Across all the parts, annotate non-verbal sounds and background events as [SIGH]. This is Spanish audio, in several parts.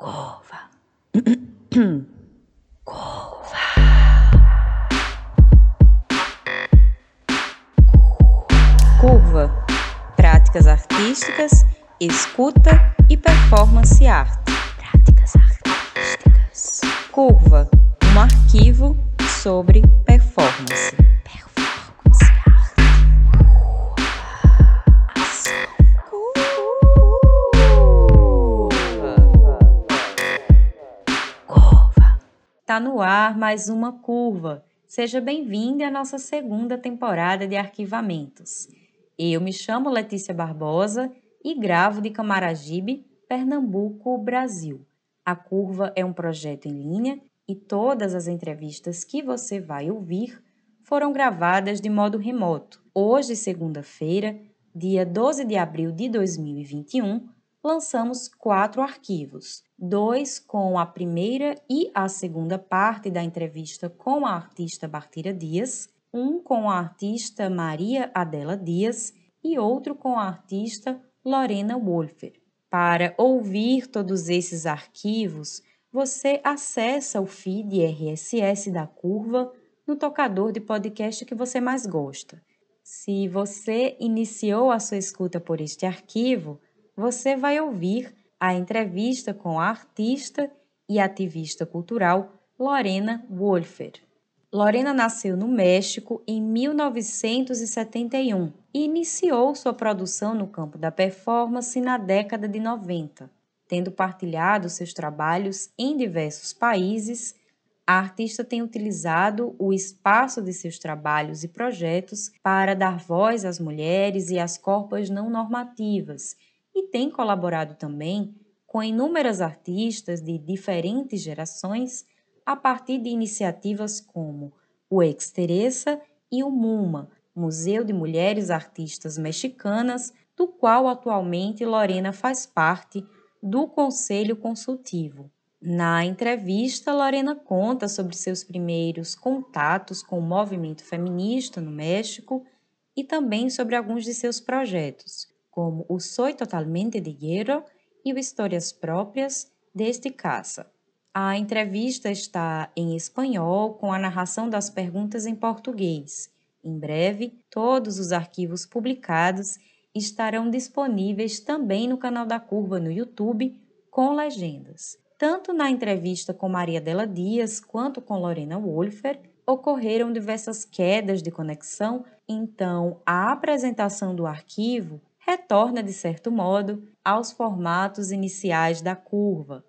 Curva. Curva. [CLEARS THROAT] Curva. Práticas artísticas, escuta e performance arte. Práticas artísticas. Curva. Um arquivo sobre. Performance Tá no ar mais uma curva. Seja bem-vindo à nossa segunda temporada de arquivamentos. Eu me chamo Letícia Barbosa e gravo de Camaragibe, Pernambuco, Brasil. A Curva é um projeto em linha e todas as entrevistas que você vai ouvir foram gravadas de modo remoto. Hoje, segunda-feira, dia 12 de abril de 2021, lançamos quatro arquivos: dois com a primeira e a segunda parte da entrevista com a artista Bartira Dias, um com a artista Maria Adela Dias e outro com a artista Lorena Wolfer. Para ouvir todos esses arquivos, você acessa o feed RSS da Curva no tocador de podcast que você mais gosta. Se você iniciou a sua escuta por este arquivo, você vai ouvir a entrevista com a artista e ativista cultural Lorena Wolfer. Lorena nasceu no México em 1971 e iniciou sua produção no campo da performance na década de 90. Tendo partilhado seus trabalhos em diversos países, a artista tem utilizado o espaço de seus trabalhos e projetos para dar voz às mulheres e às corpas não normativas e tem colaborado também com inúmeras artistas de diferentes gerações a partir de iniciativas como o Exteresa e o MUMA, Museu de Mulheres Artistas Mexicanas, do qual atualmente Lorena faz parte do Conselho Consultivo. Na entrevista, Lorena conta sobre seus primeiros contatos com o movimento feminista no México e também sobre alguns de seus projetos, como o Soy Totalmente de Hierro e o Histórias Próprias deste Caça. A entrevista está em espanhol, com a narração das perguntas em português. Em breve, todos os arquivos publicados estarão disponíveis também no canal da Curva no YouTube, com legendas. Tanto na entrevista com Maria Dela Dias quanto com Lorena Wolfer, ocorreram diversas quedas de conexão, então a apresentação do arquivo retorna, de certo modo, aos formatos iniciais da curva,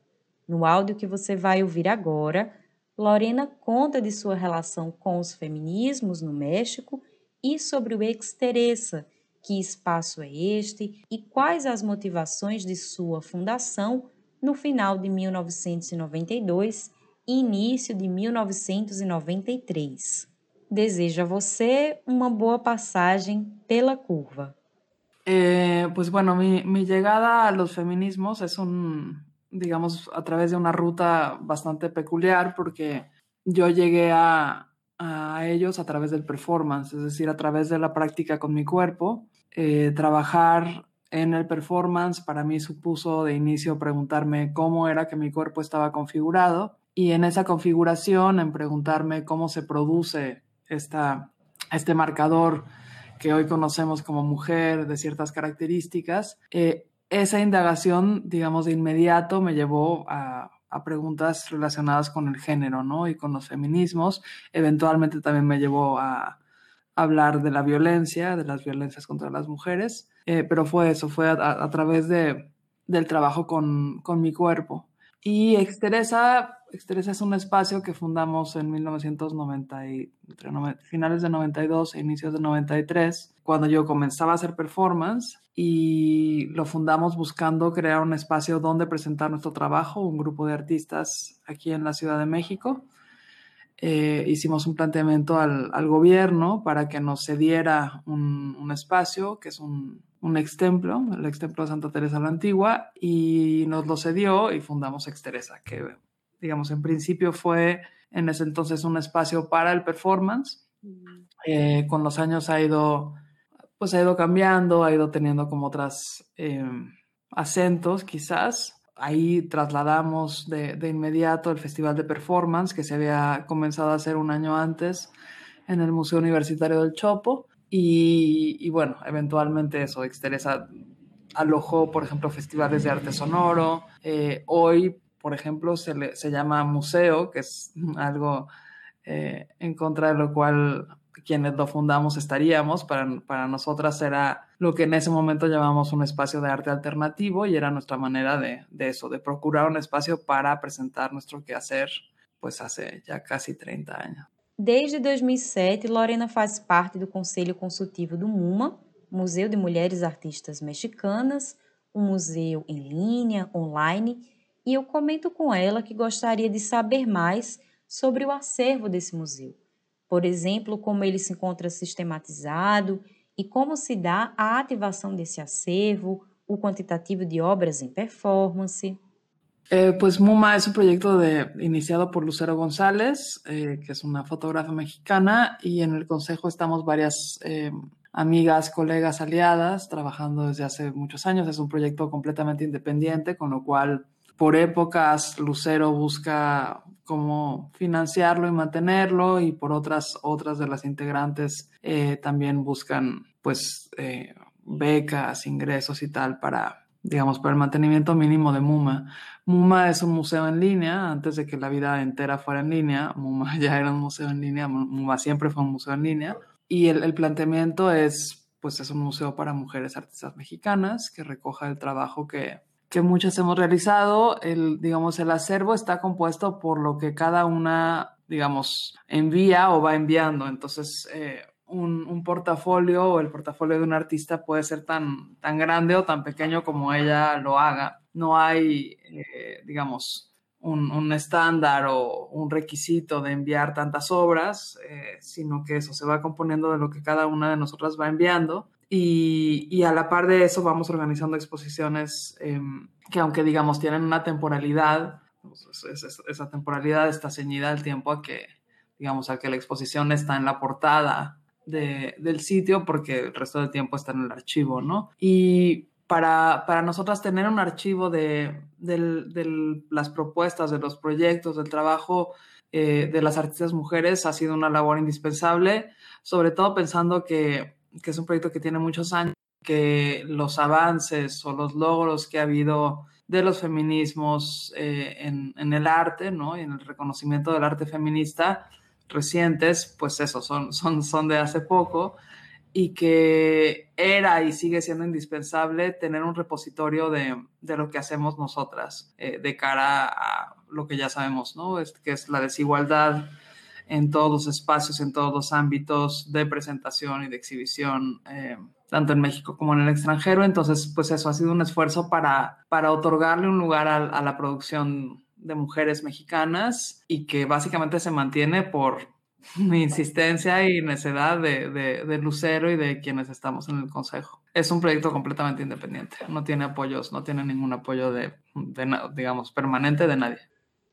no áudio que você vai ouvir agora, Lorena conta de sua relação com os feminismos no México e sobre o Exteresa, que espaço é este e quais as motivações de sua fundação no final de 1992 e início de 1993. Desejo a você uma boa passagem pela curva. Eh, pues bueno, mi, llegada a los feminismos es un, digamos, a través de una ruta bastante peculiar porque yo llegué a, a ellos a través del performance, es decir, a través de la práctica con mi cuerpo. Eh, trabajar en el performance para mí supuso de inicio preguntarme cómo era que mi cuerpo estaba configurado y en esa configuración en preguntarme cómo se produce esta, este marcador que hoy conocemos como mujer de ciertas características, eh, esa indagación, digamos, de inmediato me llevó a, preguntas relacionadas con el género, ¿no? Y con los feminismos. Eventualmente también me llevó a, hablar de la violencia, de las violencias contra las mujeres, eh, pero fue eso, fue a, a través de, del trabajo con, con, mi cuerpo. Y Exteresa, Exteresa es un espacio que fundamos en 1990, y, entre no, finales de 92 e inicios de 93, cuando yo comenzaba a hacer performance y lo fundamos buscando crear un espacio donde presentar nuestro trabajo, un grupo de artistas aquí en la Ciudad de México. Eh, hicimos un planteamiento al, gobierno para que nos cediera un, espacio, que es un, un ex templo, el ex templo de Santa Teresa la Antigua, y nos lo cedió y fundamos Ex Teresa, que digamos en principio fue en ese entonces un espacio para el performance. Eh, con los años ha ido pues ha ido cambiando, ha ido teniendo como otras eh, acentos quizás. ahí trasladamos de, de, inmediato el Festival de Performance que se había comenzado a hacer un año antes en el Museo Universitario del Chopo. Y, y bueno, eventualmente eso, Exteresa alojó, por ejemplo, festivales de arte sonoro. Eh, hoy, por ejemplo, se, le, se, llama museo, que es [LAUGHS] algo eh, en contra de lo cual quienes lo fundamos estaríamos. Para, para nosotras era lo que en ese momento llamamos un espacio de arte alternativo y era nuestra manera de, de eso, de procurar un espacio para presentar nuestro quehacer, pues hace ya casi 30 años. Desde 2007, Lorena faz parte do Conselho Consultivo do MUMA, Museu de Mulheres Artistas Mexicanas, um museu em linha, online, e eu comento com ela que gostaria de saber mais sobre o acervo desse museu. Por exemplo, como ele se encontra sistematizado e como se dá a ativação desse acervo, o quantitativo de obras em performance. Eh, pues MUMA es un proyecto de, iniciado por Lucero González, eh, que es una fotógrafa mexicana, y en el consejo estamos varias eh, amigas, colegas, aliadas, trabajando desde hace muchos años. Es un proyecto completamente independiente, con lo cual por épocas Lucero busca cómo financiarlo y mantenerlo y por otras, otras de las integrantes eh, también buscan pues eh, becas, ingresos y tal para, digamos, para el mantenimiento mínimo de MUMA. MUMA es un museo en línea, antes de que la vida entera fuera en línea, MUMA [LAUGHS] ya era un museo en línea, MUMA siempre fue un museo en línea. Y el, el, planteamiento es, pues es un museo para mujeres artistas mexicanas que recoja el trabajo que, que muchas hemos realizado. El, digamos, el acervo está compuesto por lo que cada una, digamos, envía o va enviando. Entonces, eh, un, portafolio o el portafolio de un artista puede ser tan, tan grande o tan pequeño como ella lo haga. No hay, eh, digamos, un, un, estándar o un requisito de enviar tantas obras, eh, sino que eso se va componiendo de lo que cada una de nosotras va enviando. Y, a la par de eso vamos organizando exposiciones eh, que aunque digamos tienen una temporalidad, pues, esa temporalidad está ceñida al tiempo a que, digamos, a que la exposición está en la portada de, del sitio porque el resto del tiempo está en el archivo, ¿no? Y para, para nosotras tener un archivo de, de, de, las propuestas, de los proyectos, del trabajo eh, de las artistas mujeres ha sido una labor indispensable, sobre todo pensando que, que, es un proyecto que tiene muchos años, que los avances o los logros que ha habido de los feminismos eh, en, en, el arte, ¿no? Y en el reconocimiento del arte feminista recientes, pues eso, son, son, son de hace poco y que era y sigue siendo indispensable tener un repositorio de, de lo que hacemos nosotras eh, de cara a lo que ya sabemos, ¿no? Es, que es la desigualdad en todos los espacios, en todos los ámbitos de presentación y de exhibición, eh, tanto en México como en el extranjero. Entonces, pues eso ha sido un esfuerzo para, para otorgarle un lugar a, la producción de mujeres mexicanas y que básicamente se mantiene por [LAUGHS] insistencia y necedad de, de, Lucero y de quienes estamos en el consejo. Es un proyecto completamente independiente, no tiene apoyos, no tiene ningún apoyo de digamos, permanente de nadie.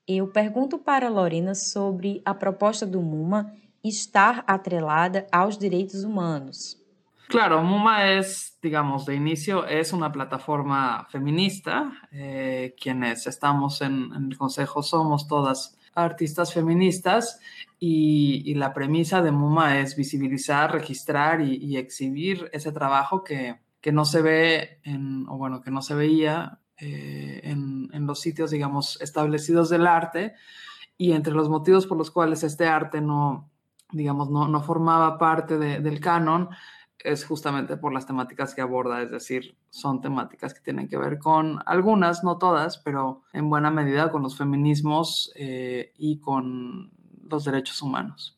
Eu pergunto para Lorena sobre a proposta do MUMA estar atrelada aos direitos humanos. Claro, MUMA es, digamos, de inicio, es una plataforma feminista. Eh, quienes estamos en el Consejo somos todas artistas feministas y, y, la premisa de MUMA es visibilizar, registrar y, y exhibir ese trabajo que, que, no se ve, en, o bueno, que no se veía eh, en, en, los sitios, digamos, establecidos del arte y entre los motivos por los cuales este arte no, digamos, no, no formaba parte de, del canon es justamente por las temáticas que aborda, es decir, son temáticas que tienen que ver con algunas, no todas, pero en buena medida con los feminismos eh, y con los derechos humanos.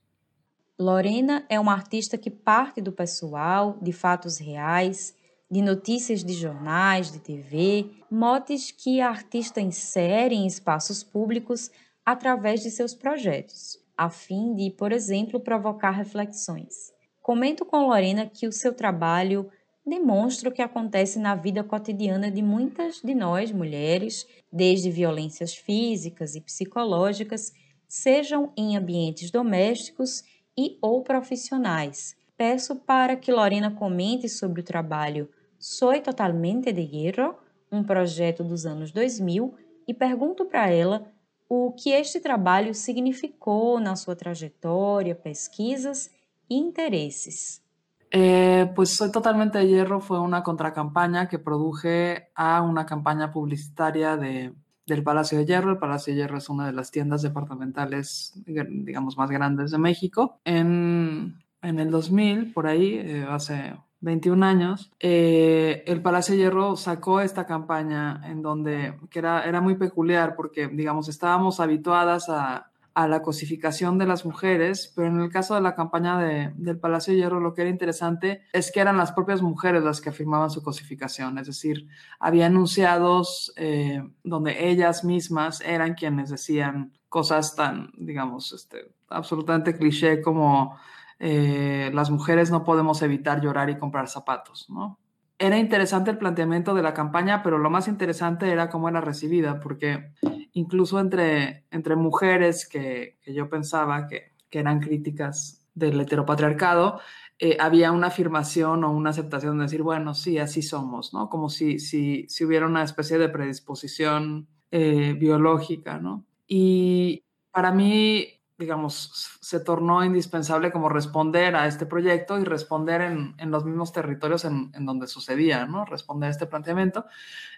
Lorena é uma artista que parte do pessoal, de fatos reais, de notícias de jornais, de TV, motes que a artista insere em espaços públicos através de seus projetos, a fim de, por exemplo, provocar reflexões. Comento com Lorena que o seu trabalho demonstra o que acontece na vida cotidiana de muitas de nós, mulheres, desde violências físicas e psicológicas, sejam em ambientes domésticos e ou profissionais. Peço para que Lorena comente sobre o trabalho Soy Totalmente de Hierro, um projeto dos anos 2000, e pergunto para ela o que este trabalho significou na sua trajetória, pesquisas e intereses. Eh, pues Soy Totalmente de Hierro fue una contracampaña que produje a una campaña publicitaria de, del Palacio de Hierro. El Palacio de Hierro es una de las tiendas departamentales, digamos, más grandes de México. En, en el 2000, por ahí, eh, hace 21 años, eh, el Palacio Hierro sacó esta campaña en donde, que era, era muy peculiar porque, digamos, estábamos habituadas a, a la cosificación de las mujeres, pero en el caso de la campaña de, del Palacio Hierro lo que era interesante es que eran las propias mujeres las que afirmaban su cosificación, es decir, había enunciados eh, donde ellas mismas eran quienes decían cosas tan, digamos, este, absolutamente cliché como eh, las mujeres no podemos evitar llorar y comprar zapatos, ¿no? Era interesante el planteamiento de la campaña, pero lo más interesante era cómo era recibida, porque incluso entre, entre mujeres que, yo pensaba que, que, eran críticas del heteropatriarcado, eh, había una afirmación o una aceptación de decir, bueno, sí, así somos, ¿no? Como si, si, si hubiera una especie de predisposición eh, biológica, ¿no? Y para mí, digamos, se tornó indispensable como responder a este proyecto y responder en, en los mismos territorios en, en, donde sucedía, ¿no? Responder a este planteamiento.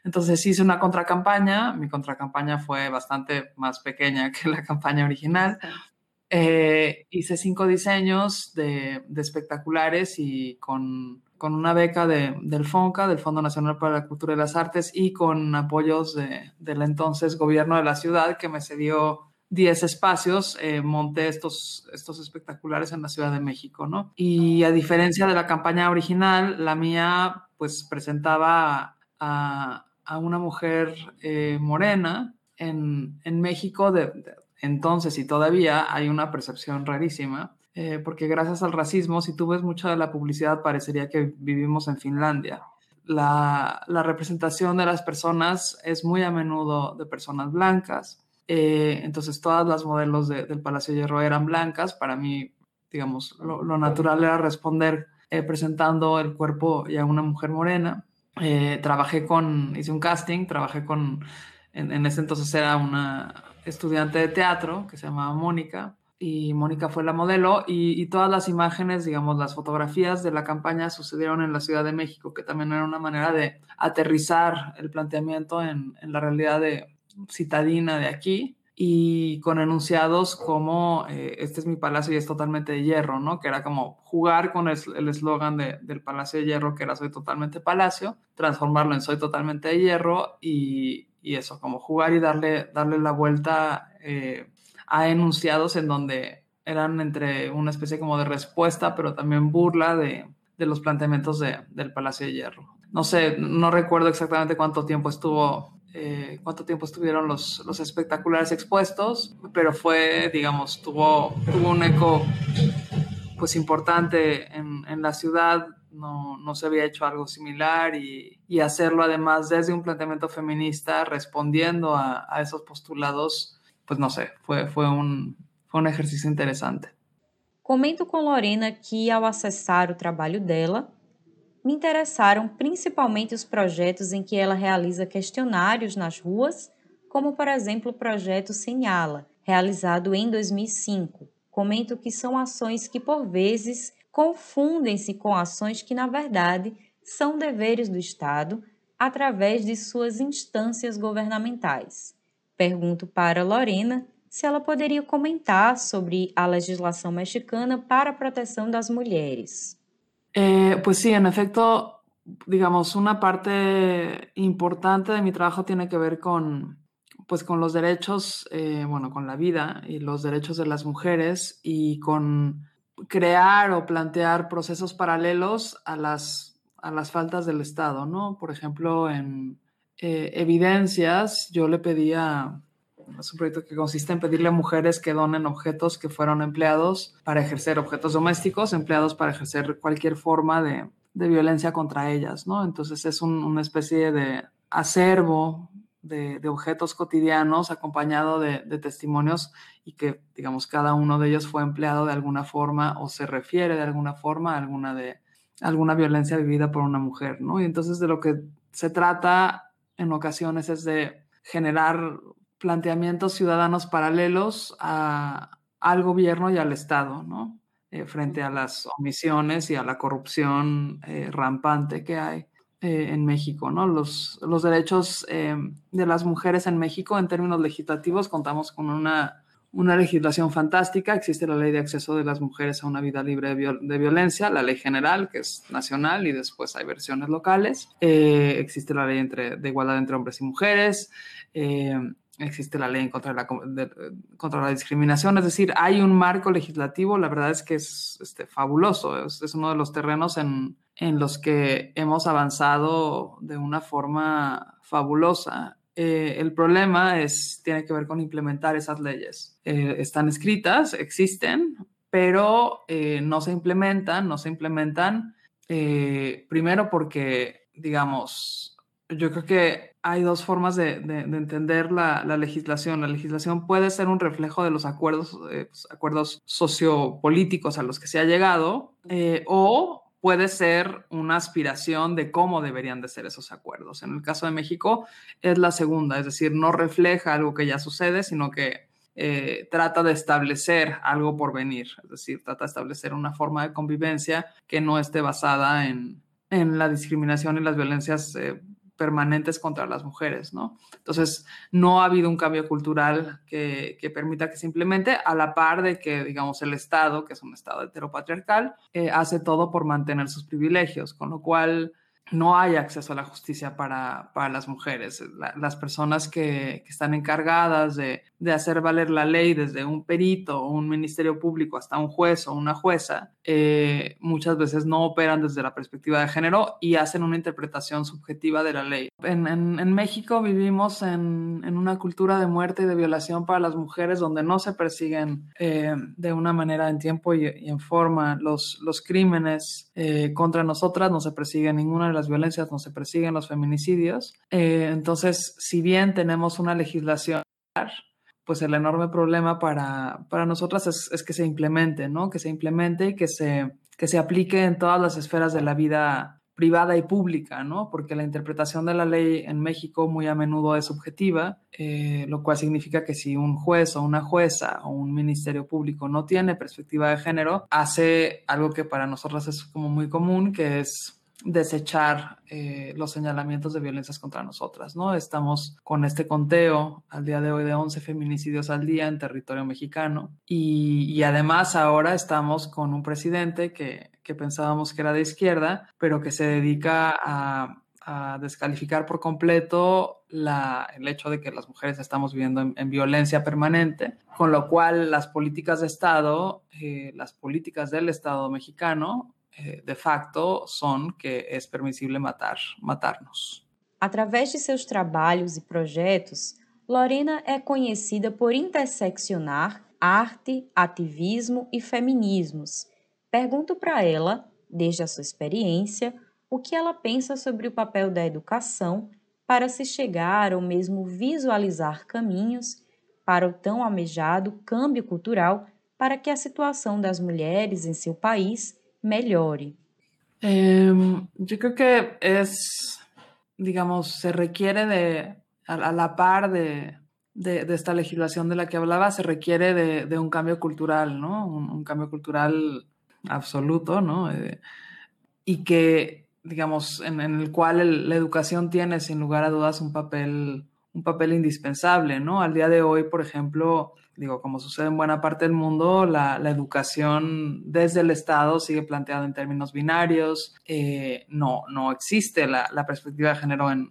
Entonces hice una contracampaña, mi contracampaña fue bastante más pequeña que la campaña original. Eh, hice cinco diseños de, de espectaculares y con, con una beca de, del FONCA, del Fondo Nacional para la Cultura y las Artes, y con apoyos de, del entonces gobierno de la ciudad que me cedió 10 espacios, eh, monté estos, estos espectaculares en la Ciudad de México, ¿no? Y a diferencia de la campaña original, la mía pues presentaba a, una mujer eh, morena. En, en México de, de, entonces y todavía hay una percepción rarísima, eh, porque gracias al racismo, si tú ves mucha de la publicidad, parecería que vivimos en Finlandia. La, la representación de las personas es muy a menudo de personas blancas eh, entonces todas las modelos de, del Palacio de Hierro eran blancas. Para mí, digamos, lo, lo natural era responder eh, presentando el cuerpo y a una mujer morena. Eh, trabajé con, hice un casting, trabajé con, en, en, ese entonces era una estudiante de teatro que se llamaba Mónica y Mónica fue la modelo y, y, todas las imágenes, digamos, las fotografías de la campaña sucedieron en la Ciudad de México, que también era una manera de aterrizar el planteamiento en, en la realidad de, citadina de aquí y con enunciados como eh, este es mi palacio y es totalmente de hierro, ¿no? Que era como jugar con el eslogan de, del Palacio de Hierro, que era soy totalmente palacio, transformarlo en soy totalmente de hierro y, y eso, como jugar y darle, darle la vuelta eh, a enunciados en donde eran entre una especie como de respuesta, pero también burla de, de los planteamientos de, del Palacio de Hierro. No sé, no recuerdo exactamente cuánto tiempo estuvo eh, cuánto tiempo estuvieron los, los, espectaculares expuestos, pero fue, digamos, tuvo, tuvo un eco pues importante en, en la ciudad, no, no, se había hecho algo similar y, y, hacerlo además desde un planteamiento feminista respondiendo a, a esos postulados, pues no sé, fue, fue, un, fue un ejercicio interesante. Comento com Lorena que, ao acessar o trabalho dela, me interessaram principalmente os projetos em que ela realiza questionários nas ruas, como por exemplo o projeto Senhala, realizado em 2005. Comento que são ações que por vezes confundem-se com ações que na verdade são deveres do Estado através de suas instâncias governamentais. Pergunto para Lorena se ela poderia comentar sobre a legislação mexicana para a proteção das mulheres. Eh, pues sí, en efecto, digamos, una parte importante de mi trabajo tiene que ver con, pues, con los derechos, eh, bueno, con la vida y los derechos de las mujeres y con crear o plantear procesos paralelos a las, a las faltas del Estado, ¿no? Por ejemplo, en eh, evidencias, yo le pedía es un proyecto que consiste en pedirle a mujeres que donen objetos que fueron empleados para ejercer objetos domésticos, empleados para ejercer cualquier forma de, de violencia contra ellas, ¿no? Entonces es un, una especie de acervo de, de objetos cotidianos acompañado de, de, testimonios y que, digamos, cada uno de ellos fue empleado de alguna forma o se refiere de alguna forma a alguna, de, alguna violencia vivida por una mujer, ¿no? Y entonces de lo que se trata en ocasiones es de generar planteamientos ciudadanos paralelos a, al gobierno y al Estado, ¿no? Eh, frente a las omisiones y a la corrupción eh, rampante que hay eh, en México, ¿no? Los, derechos de las mujeres en México en términos legislativos contamos con una, legislación fantástica. Existe la ley de acceso de las mujeres a una vida libre de, violencia, la ley general, que es nacional, y después hay versiones locales. existe la ley de igualdad entre hombres y mujeres existe la ley contra la, contra la discriminación, es decir, hay un marco legislativo, la verdad es que es este, fabuloso, es, uno de los terrenos en, en, los que hemos avanzado de una forma fabulosa. Eh, el problema es, tiene que ver con implementar esas leyes. Eh, están escritas, existen, pero eh, no se implementan, no se implementan primero porque, digamos, yo creo que hay dos formas de, entender la, legislación. La legislación puede ser un reflejo de los acuerdos, eh, pues, acuerdos sociopolíticos a los que se ha llegado, eh, o puede ser una aspiración de cómo deberían de ser esos acuerdos. En el caso de México es la segunda, es decir, no refleja algo que ya sucede, sino que eh, trata de establecer algo por venir, es decir, trata de establecer una forma de convivencia que no esté basada en, la discriminación y las violencias permanentes contra las mujeres, ¿no? Entonces, no ha habido un cambio cultural que, permita que simplemente, a la par de que, digamos, el Estado, que es un Estado heteropatriarcal, eh, hace todo por mantener sus privilegios, con lo cual no hay acceso a la justicia para, las mujeres. las personas que, están encargadas de, hacer valer la ley, desde un perito o un ministerio público hasta un juez o una jueza, eh, muchas veces no operan desde la perspectiva de género y hacen una interpretación subjetiva de la ley. En, México vivimos en, una cultura de muerte y de violación para las mujeres donde no se persiguen eh, de una manera en tiempo y, en forma los, los crímenes eh, contra nosotras, no se persigue ninguna de las violencias, no se persiguen los feminicidios. entonces, si bien tenemos una legislación pues el enorme problema para, para nosotras es, que se implemente, ¿no? Que se implemente y que se, que se aplique en todas las esferas de la vida privada y pública, ¿no? Porque la interpretación de la ley en México muy a menudo es subjetiva, eh, lo cual significa que si un juez o una jueza o un ministerio público no tiene perspectiva de género, hace algo que para nosotras es como muy común, que es desechar eh, los señalamientos de violencias contra nosotras, ¿no? Estamos con este conteo al día de hoy de 11 feminicidios al día en territorio mexicano y, además ahora estamos con un presidente que, pensábamos que era de izquierda, pero que se dedica a, descalificar por completo el hecho de que las mujeres estamos viviendo en, violencia permanente, con lo cual las políticas de Estado, eh, las políticas del Estado mexicano eh, de facto son que é permissível matar, matar-nos. Através de seus trabalhos e projetos, Lorena é conhecida por interseccionar arte, ativismo e feminismos. Pergunto para ela, desde a sua experiência, o que ela pensa sobre o papel da educação para se chegar ou mesmo visualizar caminhos para o tão almejado câmbio cultural para que a situação das mulheres em seu país mejore? Em, yo creo que es, digamos, se requiere de, a, la par de, de, esta legislación de la que hablaba, se requiere de, un cambio cultural, ¿no? Un, cambio cultural absoluto, ¿no? Eh, y que, digamos, en el cual la educación tiene, sin lugar a dudas, un papel, un papel indispensable, ¿no? Al día de hoy, por ejemplo, digo, como sucede en buena parte del mundo, la, educación desde el Estado sigue planteada en términos binarios, eh, no, no existe la, perspectiva de género en,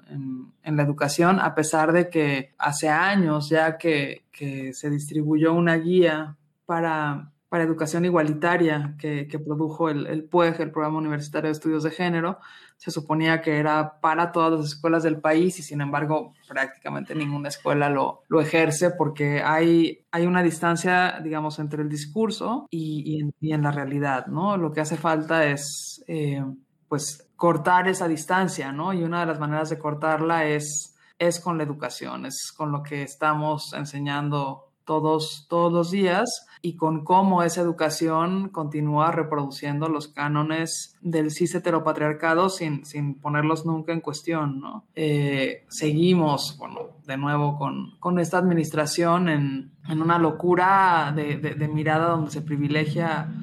la educación, a pesar de que hace años ya que, que se distribuyó una guía para para educación igualitaria que, produjo el, el, PUEG, el Programa Universitario de Estudios de Género, se suponía que era para todas las escuelas del país y sin embargo prácticamente ninguna escuela lo, lo ejerce porque hay, hay una distancia, digamos, entre el discurso y, en, la realidad, ¿no? Lo que hace falta es, eh, pues, cortar esa distancia, ¿no? Y una de las maneras de cortarla es, es con la educación, es con lo que estamos enseñando todos, todos los días y con cómo esa educación continúa reproduciendo los cánones del cis heteropatriarcado sin, sin ponerlos nunca en cuestión, ¿no? Eh, seguimos, bueno, de nuevo con, con esta administración en, en una locura de, de, mirada donde se privilegia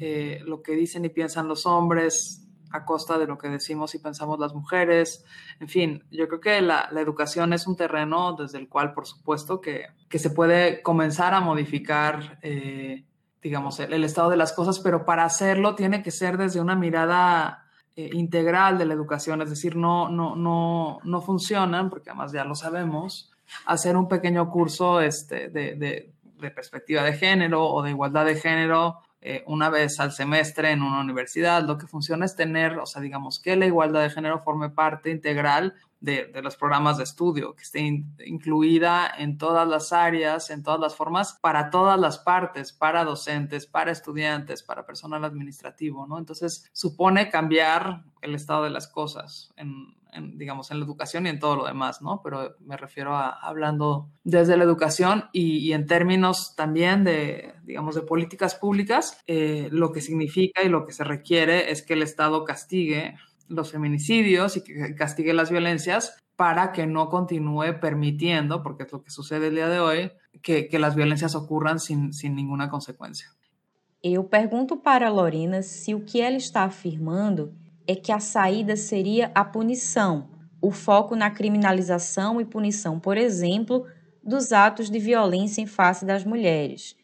eh, lo que dicen y piensan los hombres, a costa de lo que decimos y pensamos las mujeres. En fin, yo creo que la, educación es un terreno desde el cual, por supuesto, que, que se puede comenzar a modificar, eh, digamos, el, estado de las cosas, pero para hacerlo tiene que ser desde una mirada eh, integral de la educación, es decir, no, no, no, no funcionan, porque además ya lo sabemos, hacer un pequeño curso este, de, de perspectiva de género o de igualdad de género eh, una vez al semestre en una universidad. Lo que funciona es tener, o sea, digamos, que la igualdad de género forme parte integral de, los programas de estudio, que esté incluida en todas las áreas, en todas las formas, para todas las partes, para docentes, para estudiantes, para personal administrativo, ¿no? Entonces, supone cambiar el estado de las cosas en, digamos, en la educación y en todo lo demás, ¿no? Pero me refiero a hablando desde la educación y, en términos también de, digamos, de políticas públicas, eh, lo que significa y lo que se requiere es que el Estado castigue los feminicidios y que castigue las violencias para que no continúe permitiendo, porque es lo que sucede el día de hoy, que, que las violencias ocurran sin, sin ninguna consecuencia. Eu pergunto para Lorena se o que ela está afirmando é que a saída seria a punição, o foco na criminalização e punição, por exemplo, dos atos de violência em face das mulheres.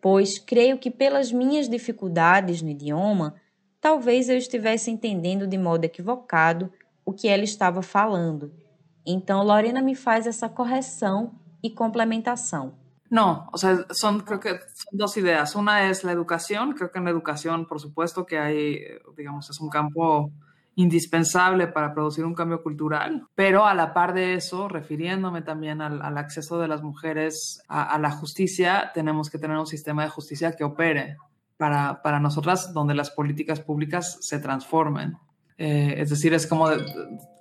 Pois creio que, pelas minhas dificuldades no idioma, talvez eu estivesse entendendo de modo equivocado o que ela estava falando. Então, Lorena me faz essa correção e complementação. No, o sea, son, creo que son dos ideas. Una es la educación. Creo que en la educación, por supuesto, que hay, digamos, es un campo indispensable para producir un cambio cultural, pero a la par de eso, refiriéndome también al, acceso de las mujeres a, la justicia, tenemos que tener un sistema de justicia que opere para, para nosotras, donde las políticas públicas se transformen. Eh, es decir, es como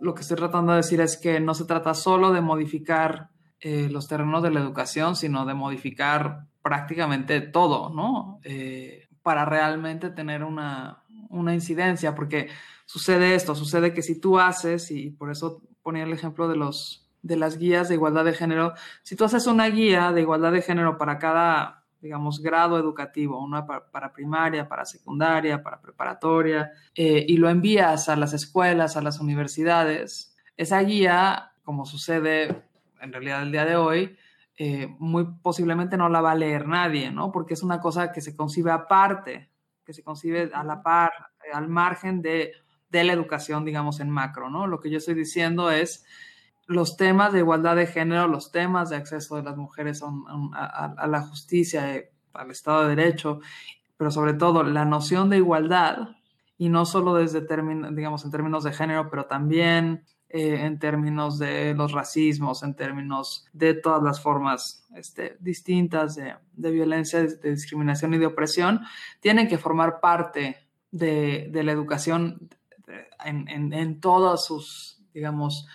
lo que estoy tratando de decir es que no se trata solo de modificar eh, los terrenos de la educación, sino de modificar prácticamente todo, ¿no? Eh, para realmente tener una, una, incidencia, porque sucede esto, sucede que si tú haces, y por eso ponía el ejemplo de, los, de las guías de igualdad de género, si tú haces una guía de igualdad de género para cada, digamos, grado educativo, una para, primaria, para secundaria, para preparatoria, eh, y lo envías a las escuelas, a las universidades, esa guía, como sucede en realidad el día de hoy, eh, muy posiblemente no la va a leer nadie, ¿no? Porque es una cosa que se concibe aparte, que se concibe a la par, eh, al margen de, de, la educación, digamos, en macro, ¿no? Lo que yo estoy diciendo es los temas de igualdad de género, los temas de acceso de las mujeres a, la justicia, eh, al Estado de Derecho, pero sobre todo la noción de igualdad, y no solo desde términos, digamos, en términos de género, pero también eh, en términos de los racismos, en términos de todas las formas este, distintas de, violencia, de discriminación y de opresión, tienen que formar parte de, la educación en, todos sus, digamos,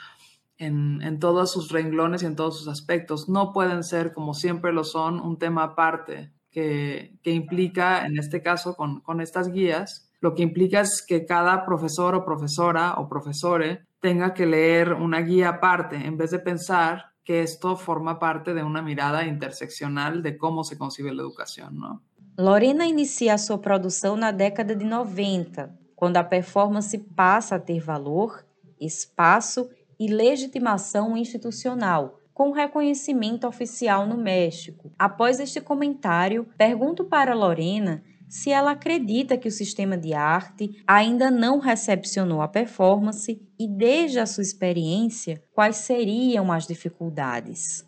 en, todos sus renglones y en todos sus aspectos. No pueden ser, como siempre lo son, un tema aparte que, implica, en este caso, con, con estas guías, lo que implica es que cada profesor o profesora o profesore tenga que leer una guía aparte en vez de pensar que esto forma parte de una mirada interseccional de cómo se concibe la educación, ¿no? Lorena inicia sua produção na década de 90, quando a performance passa a ter valor, espaço e legitimação institucional, com reconhecimento oficial no México. Após este comentário, pergunto para Lorena se ela acredita que o sistema de arte ainda não recepcionou a performance e, desde a sua experiência, quais seriam as dificultades.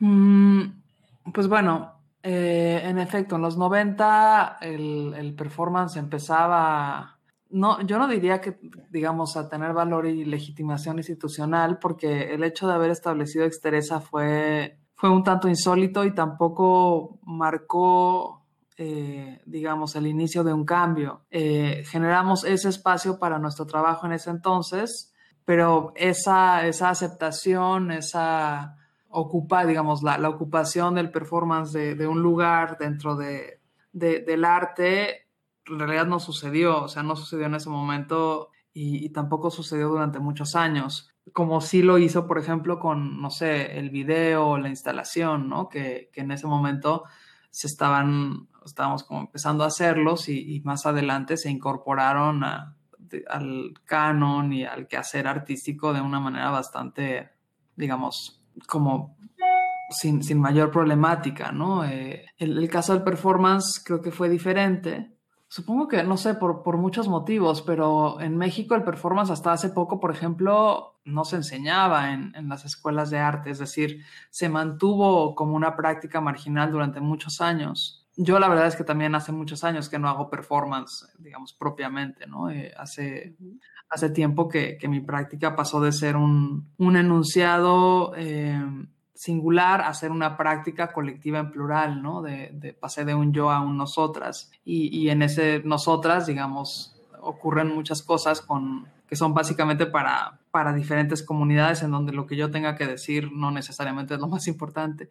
Mm, pues bueno, eh, en efecto, en los 90 el, el performance empezaba, no, yo no diría que, digamos, a tener valor y legitimación institucional, porque el hecho de haber establecido Exteresa fue, fue un tanto insólito y tampoco marcó eh, digamos, el inicio de un cambio. Eh, generamos ese espacio para nuestro trabajo en ese entonces, pero esa, esa aceptación, esa, ocupa, digamos, la, la ocupación del performance de, un lugar dentro de, de, del arte, en realidad no sucedió, o sea, no sucedió en ese momento y, y, tampoco sucedió durante muchos años, como sí lo hizo, por ejemplo, con, no sé, el video, la instalación, ¿no? Que, que en ese momento se estaban, estábamos como empezando a hacerlos y, y más adelante se incorporaron a, al canon y al quehacer artístico de una manera bastante, digamos, como sin, sin mayor problemática, ¿no? Eh, el, el, caso del performance creo que fue diferente. Supongo que, no sé, por, por, muchos motivos, pero en México el performance hasta hace poco, por ejemplo, no se enseñaba en, en las escuelas de arte, es decir, se mantuvo como una práctica marginal durante muchos años yo la verdad es que también hace muchos años que no hago performance, digamos, propiamente, ¿no? Eh, hace, hace tiempo que, que, mi práctica pasó de ser un, un enunciado eh, singular a ser una práctica colectiva en plural, ¿no? De, de, pasé de un yo a un nosotras. Y, y, en ese nosotras, digamos, ocurren muchas cosas con, que son básicamente para, para diferentes comunidades en donde lo que yo tenga que decir no necesariamente es lo más importante.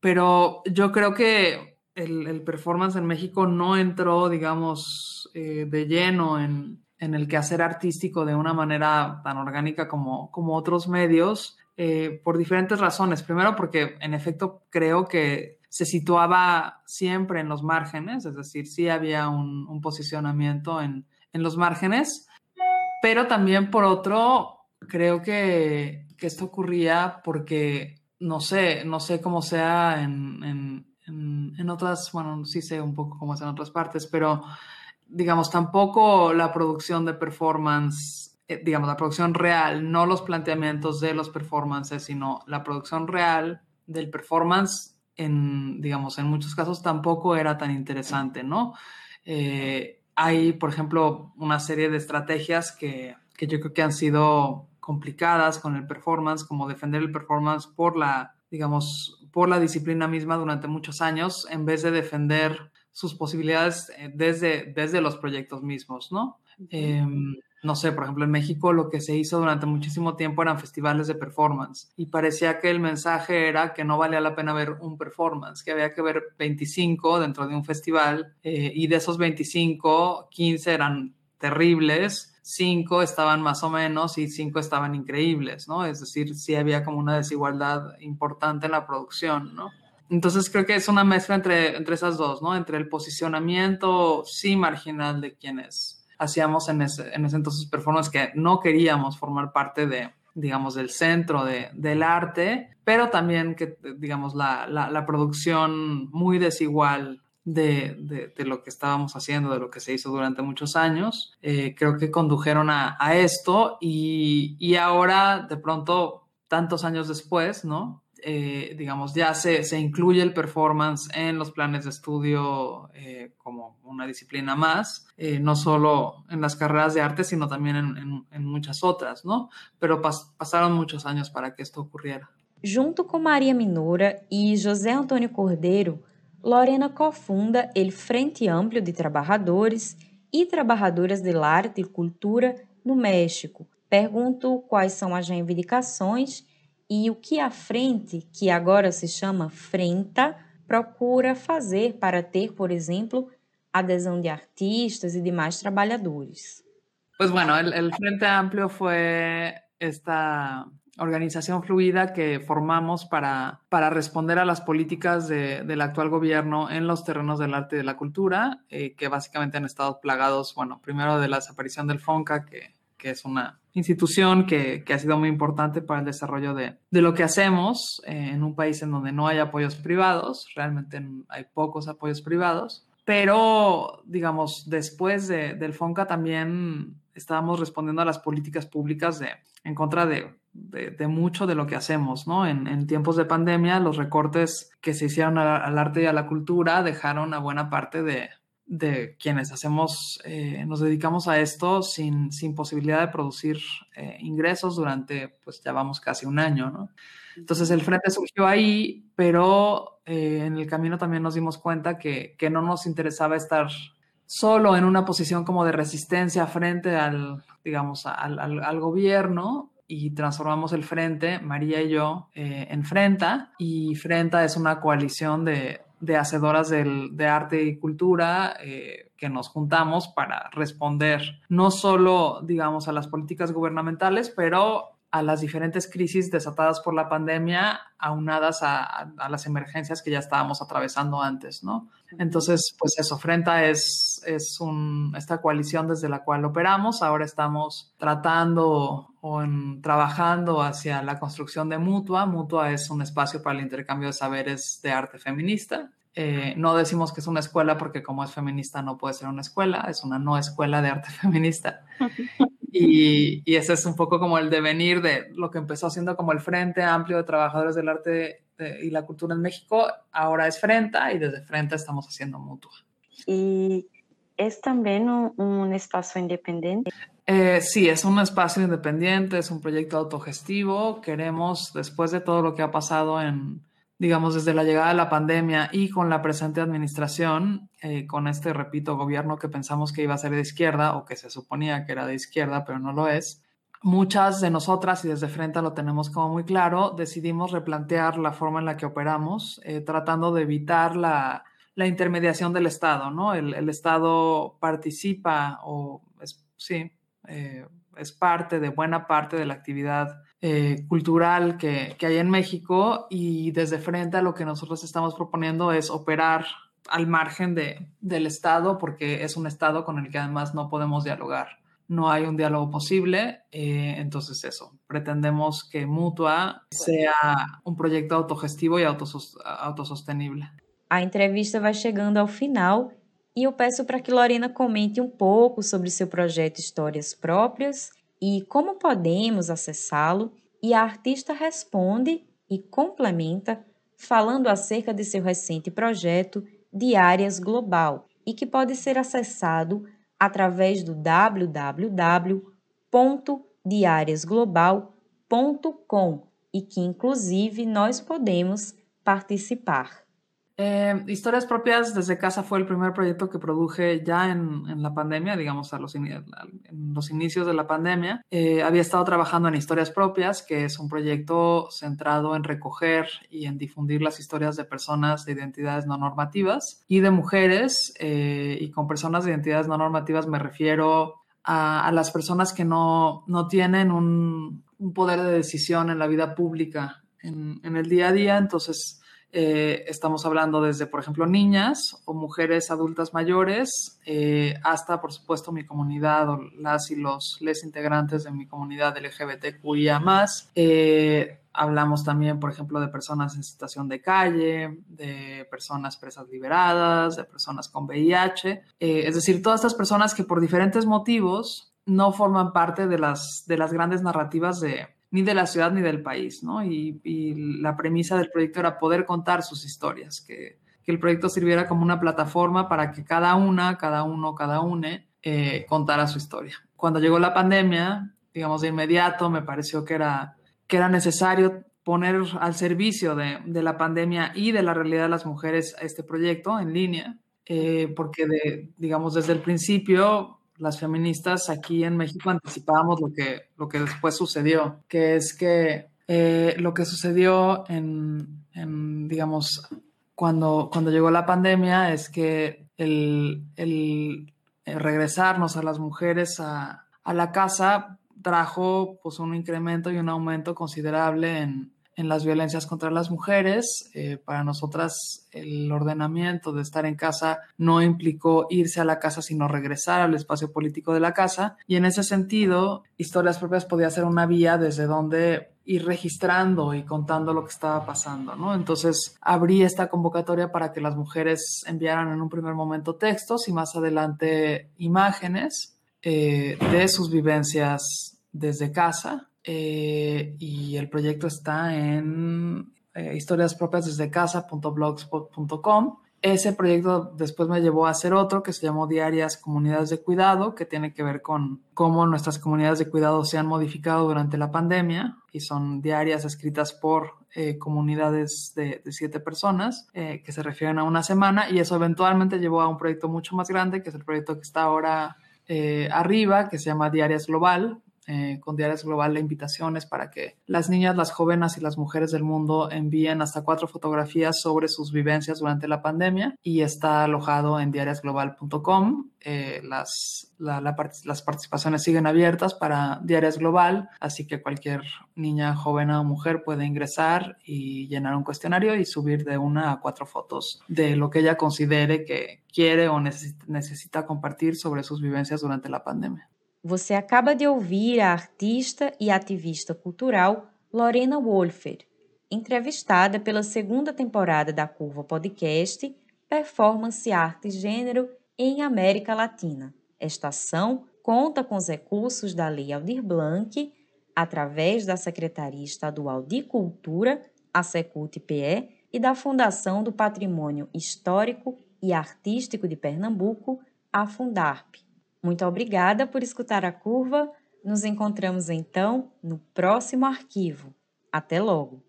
Pero yo creo que el, el, performance en México no entró, digamos, eh, de lleno en, en, el quehacer artístico de una manera tan orgánica como, como otros medios, eh, por diferentes razones. Primero, porque en efecto creo que se situaba siempre en los márgenes, es decir, sí había un, un posicionamiento en, en, los márgenes, pero también por otro, creo que, que esto ocurría porque, no sé, no sé cómo sea en, en en, otras, bueno, sí sé un poco cómo es en otras partes, pero digamos, tampoco la producción de performance, digamos, la producción real, no los planteamientos de los performances, sino la producción real del performance, en, digamos, en muchos casos tampoco era tan interesante, ¿no? Eh, hay, por ejemplo, una serie de estrategias que, que yo creo que han sido complicadas con el performance, como defender el performance por la, digamos, por la disciplina misma durante muchos años en vez de defender sus posibilidades eh, desde, desde los proyectos mismos, ¿no? Eh, no sé, por ejemplo, en México lo que se hizo durante muchísimo tiempo eran festivales de performance y parecía que el mensaje era que no valía la pena ver un performance, que había que ver 25 dentro de un festival eh, y de esos 25, 15 eran terribles cinco estaban más o menos y cinco estaban increíbles, ¿no? Es decir, sí había como una desigualdad importante en la producción, ¿no? Entonces creo que es una mezcla entre, entre esas dos, ¿no? Entre el posicionamiento sí marginal de quienes hacíamos en ese, en ese entonces performance que no queríamos formar parte de, digamos, del centro de, del arte, pero también que, digamos, la, la, producción muy desigual de, de, de, lo que estábamos haciendo, de lo que se hizo durante muchos años, eh, creo que condujeron a, a esto y, y, ahora, de pronto, tantos años después, ¿no? Eh, digamos, ya se, se, incluye el performance en los planes de estudio eh, como una disciplina más, eh, no solo en las carreras de arte, sino también en, en, en muchas otras, ¿no? Pero pas, pasaron muchos años para que esto ocurriera. Junto con María Minora y José Antonio Cordeiro, Lorena cofunda el Frente Amplio de Trabalhadores e Trabalhadoras de Arte e Cultura no México. Pergunto quais são as reivindicações e o que a frente, que agora se chama Frenta, procura fazer para ter, por exemplo, adesão de artistas e demais trabalhadores. Pues bueno, el, el Frente Amplio fue esta organización fluida que formamos para, para responder a las políticas de, del actual gobierno en los terrenos del arte y de la cultura, eh, que básicamente han estado plagados, bueno, primero de la desaparición del FONCA, que, que es una institución que, que, ha sido muy importante para el desarrollo de, de lo que hacemos eh, en un país en donde no hay apoyos privados, realmente hay pocos apoyos privados, pero digamos, después de, del FONCA también estábamos respondiendo a las políticas públicas en contra de, de, mucho de lo que hacemos, ¿no? En, en, tiempos de pandemia, los recortes que se hicieron al, al, arte y a la cultura dejaron a buena parte de, de quienes hacemos, eh, nos dedicamos a esto sin, sin posibilidad de producir eh, ingresos durante, pues ya vamos casi un año, ¿no? Entonces el frente surgió ahí, pero eh, en el camino también nos dimos cuenta que, que no nos interesaba estar solo en una posición como de resistencia frente al, digamos, al, al, gobierno y transformamos el Frente, María y yo, eh, en Frenta. Y Frenta es una coalición de, de hacedoras del, de arte y cultura eh, que nos juntamos para responder no solo, digamos, a las políticas gubernamentales, pero a las diferentes crisis desatadas por la pandemia, aunadas a, a, las emergencias que ya estábamos atravesando antes, ¿no? Entonces, pues eso, Frenta es, es un, esta coalición desde la cual operamos. Ahora estamos tratando o en, trabajando hacia la construcción de Mutua. Mutua es un espacio para el intercambio de saberes de arte feminista. Eh, no decimos que es una escuela porque como es feminista no puede ser una escuela, es una no escuela de arte [LAUGHS] feminista. [LAUGHS] Y, y, ese es un poco como el devenir de lo que empezó siendo como el Frente Amplio de Trabajadores del Arte de, y la Cultura en México, ahora es Frenta y desde Frenta estamos haciendo mutua. ¿Y es también un, un espacio independiente? Eh, sí, es un espacio independiente, es un proyecto autogestivo. Queremos, después de todo lo que ha pasado en, digamos, desde la llegada de la pandemia y con la presente administración, eh, con este, repito, gobierno que pensamos que iba a ser de izquierda o que se suponía que era de izquierda, pero no lo es, muchas de nosotras, y desde frente lo tenemos como muy claro, decidimos replantear la forma en la que operamos, eh, tratando de evitar la, la, intermediación del Estado, ¿no? El, Estado participa o, es, sí, eh, es parte de buena parte de la actividad eh, cultural que, que, hay en México y desde frente lo que nosotros estamos proponiendo es operar al margen de, del Estado porque es un Estado con el que además no podemos dialogar. No hay un diálogo posible, eh, entonces eso, pretendemos que Mutua sea un proyecto autogestivo y autosos autosostenible. A entrevista vai chegando ao final e eu peço para que Lorena comente um pouco sobre seu projeto Histórias Próprias e como podemos acessá-lo, e a artista responde e complementa falando acerca de seu recente projeto Diárias Global e que pode ser acessado através do www.diariasglobal.com e que inclusive nós podemos participar. Eh, Historias propias desde casa fue el primer proyecto que produje ya en, la pandemia, digamos, a los, en los inicios de la pandemia. Eh, había estado trabajando en Historias propias, que es un proyecto centrado en recoger y en difundir las historias de personas de identidades no normativas y de mujeres. Eh, y con personas de identidades no normativas me refiero a, las personas que no, no tienen un, poder de decisión en la vida pública, en el día a día. Entonces, eh, estamos hablando desde, por ejemplo, niñas o mujeres adultas mayores, eh, hasta, por supuesto, mi comunidad o las y los les integrantes de mi comunidad LGBTQIA. Eh, hablamos también, por ejemplo, de personas en situación de calle, de personas presas liberadas, de personas con VIH. Eh, es decir, todas estas personas que por diferentes motivos no forman parte de las, de las grandes narrativas de, ni de la ciudad ni del país, ¿no? Y, la premisa del proyecto era poder contar sus historias, que, que, el proyecto sirviera como una plataforma para que cada una, cada uno, cada une eh, contara su historia. Cuando llegó la pandemia, digamos, de inmediato me pareció que era, que era necesario poner al servicio de, de la pandemia y de la realidad de las mujeres este proyecto en línea, eh, porque, digamos, desde el principio las feministas aquí en México anticipábamos lo que, lo que después sucedió, que es que eh, lo que sucedió en, digamos, cuando, cuando llegó la pandemia es que el, el, el regresarnos a las mujeres a, a, la casa trajo pues un incremento y un aumento considerable en, en las violencias contra las mujeres. Eh, para nosotras el ordenamiento de estar en casa no implicó irse a la casa, sino regresar al espacio político de la casa. Y en ese sentido, Historias Propias podía ser una vía desde donde ir registrando y contando lo que estaba pasando, ¿no? Entonces abrí esta convocatoria para que las mujeres enviaran en un primer momento textos y más adelante imágenes eh, de sus vivencias desde casa eh, y el proyecto está en eh, historias propias desde casa.blogspot.com. Ese proyecto después me llevó a hacer otro que se llamó Diarias Comunidades de Cuidado, que tiene que ver con cómo nuestras comunidades de cuidado se han modificado durante la pandemia y son diarias escritas por eh, comunidades de, siete personas eh, que se refieren a una semana y eso eventualmente llevó a un proyecto mucho más grande, que es el proyecto que está ahora arriba, que se llama Diarias Global, eh, con Diarias Global la invitación es para que las niñas, las jóvenes y las mujeres del mundo envíen hasta cuatro fotografías sobre sus vivencias durante la pandemia y está alojado en diariasglobal.com. Eh, las, las participaciones siguen abiertas para Diarias Global, así que cualquier niña, joven o mujer puede ingresar y llenar un cuestionario y subir de una a cuatro fotos de lo que ella considere que quiere o necesita compartir sobre sus vivencias durante la pandemia. Você acaba de ouvir a artista e ativista cultural Lorena Wolfer, entrevistada pela segunda temporada da Curva Podcast Performance, Arte e Gênero em América Latina. Esta ação conta com os recursos da Lei Aldir Blanc, através da Secretaria Estadual de Cultura, a Secult-PE, e da Fundação do Patrimônio Histórico e Artístico de Pernambuco, a Fundarp. Muito obrigada por escutar a curva. Nos encontramos então no próximo arquivo. Até logo!